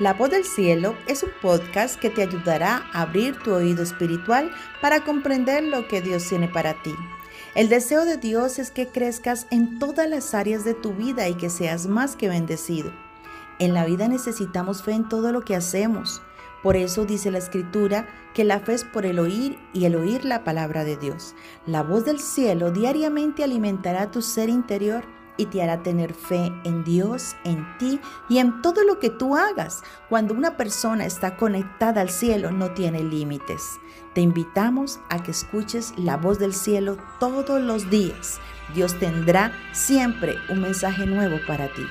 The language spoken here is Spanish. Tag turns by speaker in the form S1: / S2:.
S1: La voz del cielo es un podcast que te ayudará a abrir tu oído espiritual para comprender lo que Dios tiene para ti. El deseo de Dios es que crezcas en todas las áreas de tu vida y que seas más que bendecido. En la vida necesitamos fe en todo lo que hacemos. Por eso dice la escritura que la fe es por el oír y el oír la palabra de Dios. La voz del cielo diariamente alimentará tu ser interior y te hará tener fe en Dios, en ti y en todo lo que tú hagas. Cuando una persona está conectada al cielo no tiene límites. Te invitamos a que escuches la voz del cielo todos los días. Dios tendrá siempre un mensaje nuevo para ti.